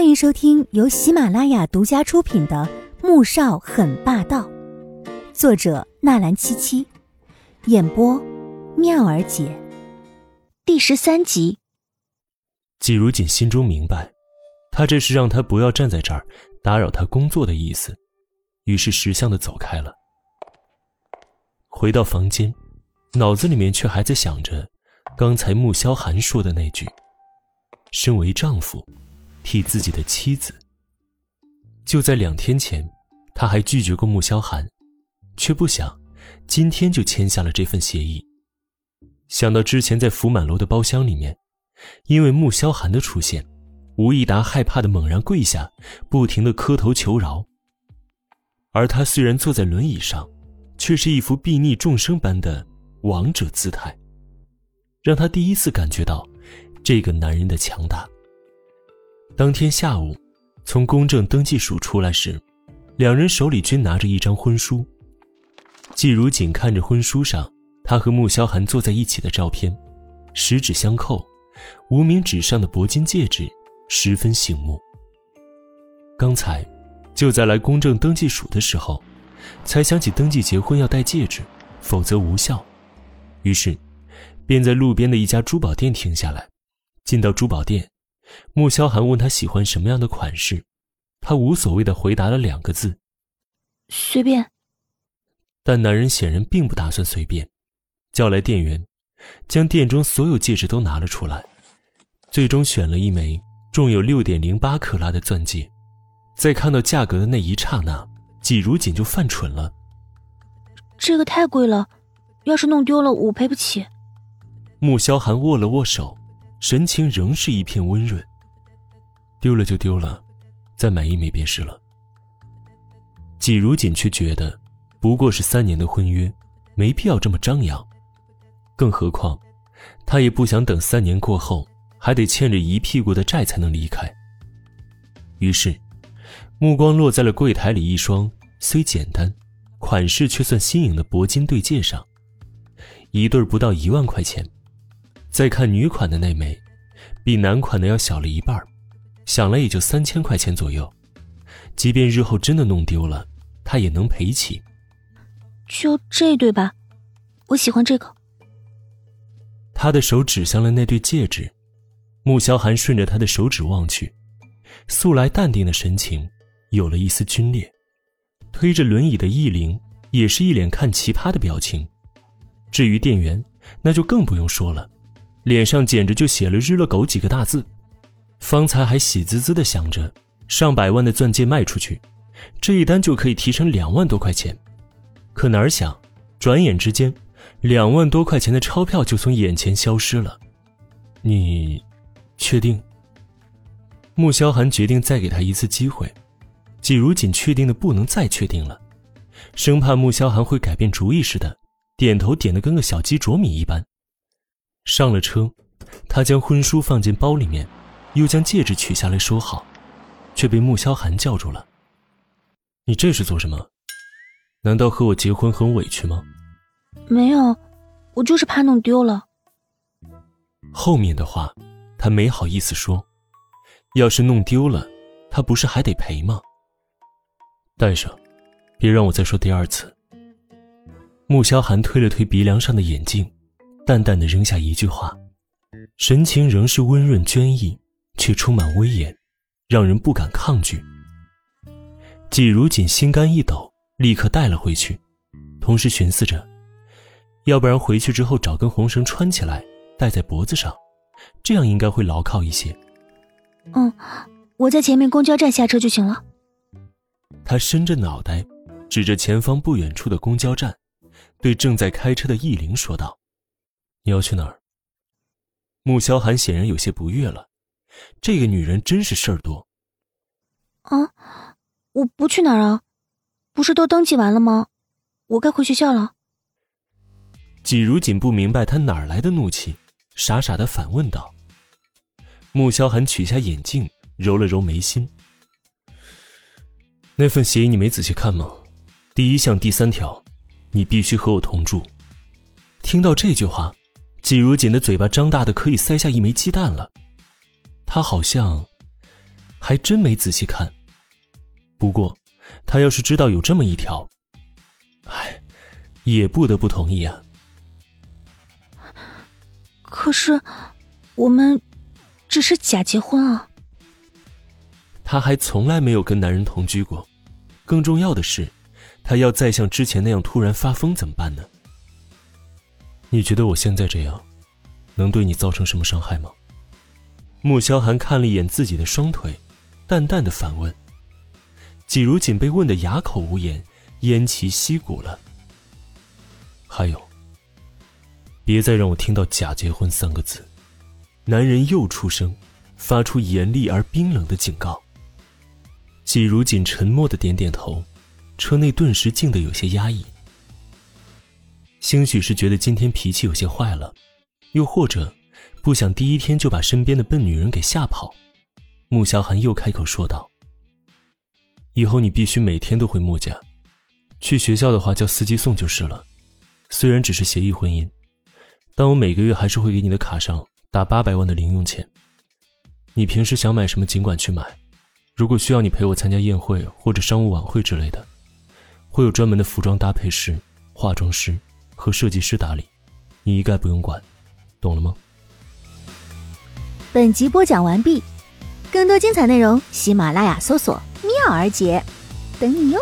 欢迎收听由喜马拉雅独家出品的《穆少很霸道》，作者纳兰七七，演播妙儿姐，第十三集。季如锦心中明白，他这是让他不要站在这儿打扰他工作的意思，于是识相的走开了。回到房间，脑子里面却还在想着刚才穆萧寒说的那句：“身为丈夫。”替自己的妻子。就在两天前，他还拒绝过穆萧寒，却不想今天就签下了这份协议。想到之前在福满楼的包厢里面，因为穆萧寒的出现，吴益达害怕的猛然跪下，不停的磕头求饶。而他虽然坐在轮椅上，却是一副睥睨众生般的王者姿态，让他第一次感觉到这个男人的强大。当天下午，从公证登记署出来时，两人手里均拿着一张婚书。季如锦看着婚书上他和穆萧寒坐在一起的照片，十指相扣，无名指上的铂金戒指十分醒目。刚才，就在来公证登记署的时候，才想起登记结婚要戴戒指，否则无效。于是，便在路边的一家珠宝店停下来，进到珠宝店。穆萧寒问他喜欢什么样的款式，他无所谓的回答了两个字：“随便。”但男人显然并不打算随便，叫来店员，将店中所有戒指都拿了出来，最终选了一枚重有六点零八克拉的钻戒。在看到价格的那一刹那，季如锦就犯蠢了：“这个太贵了，要是弄丢了，我赔不起。”穆萧寒握了握手。神情仍是一片温润。丢了就丢了，再买一枚便是了。季如锦却觉得，不过是三年的婚约，没必要这么张扬。更何况，他也不想等三年过后，还得欠着一屁股的债才能离开。于是，目光落在了柜台里一双虽简单，款式却算新颖的铂金对戒上，一对不到一万块钱。再看女款的那枚，比男款的要小了一半，想来也就三千块钱左右。即便日后真的弄丢了，他也能赔起。就这对吧？我喜欢这个。他的手指向了那对戒指，穆萧寒顺着他的手指望去，素来淡定的神情有了一丝皲裂。推着轮椅的易灵也是一脸看奇葩的表情。至于店员，那就更不用说了。脸上简直就写了“日了狗”几个大字，方才还喜滋滋的想着上百万的钻戒卖出去，这一单就可以提成两万多块钱，可哪儿想，转眼之间，两万多块钱的钞票就从眼前消失了。你，确定？穆萧寒决定再给他一次机会，季如锦确定的不能再确定了，生怕穆萧寒会改变主意似的，点头点的跟个小鸡啄米一般。上了车，他将婚书放进包里面，又将戒指取下来收好，却被穆萧寒叫住了：“你这是做什么？难道和我结婚很委屈吗？”“没有，我就是怕弄丢了。”后面的话，他没好意思说。要是弄丢了，他不是还得赔吗？戴上，别让我再说第二次。穆萧寒推了推鼻梁上的眼镜。淡淡的扔下一句话，神情仍是温润娟逸，却充满威严，让人不敢抗拒。季如锦心肝一抖，立刻带了回去，同时寻思着，要不然回去之后找根红绳穿起来，戴在脖子上，这样应该会牢靠一些。嗯，我在前面公交站下车就行了。他伸着脑袋，指着前方不远处的公交站，对正在开车的易灵说道。你要去哪儿？穆萧寒显然有些不悦了，这个女人真是事儿多。啊，我不去哪儿啊，不是都登记完了吗？我该回学校了。季如锦不明白他哪儿来的怒气，傻傻的反问道。穆萧寒取下眼镜，揉了揉眉心。那份协议你没仔细看吗？第一项第三条，你必须和我同住。听到这句话。季如锦的嘴巴张大的可以塞下一枚鸡蛋了，他好像还真没仔细看。不过，他要是知道有这么一条，哎，也不得不同意啊。可是，我们只是假结婚啊。他还从来没有跟男人同居过，更重要的是，他要再像之前那样突然发疯怎么办呢？你觉得我现在这样，能对你造成什么伤害吗？穆萧寒看了一眼自己的双腿，淡淡的反问。季如锦被问得哑口无言，偃旗息鼓了。还有，别再让我听到“假结婚”三个字。男人又出声，发出严厉而冰冷的警告。季如锦沉默的点点头，车内顿时静得有些压抑。兴许是觉得今天脾气有些坏了，又或者不想第一天就把身边的笨女人给吓跑，穆萧寒又开口说道：“以后你必须每天都回穆家，去学校的话叫司机送就是了。虽然只是协议婚姻，但我每个月还是会给你的卡上打八百万的零用钱。你平时想买什么尽管去买，如果需要你陪我参加宴会或者商务晚会之类的，会有专门的服装搭配师、化妆师。”和设计师打理，你一概不用管，懂了吗？本集播讲完毕，更多精彩内容，喜马拉雅搜索“妙儿姐”，等你哟。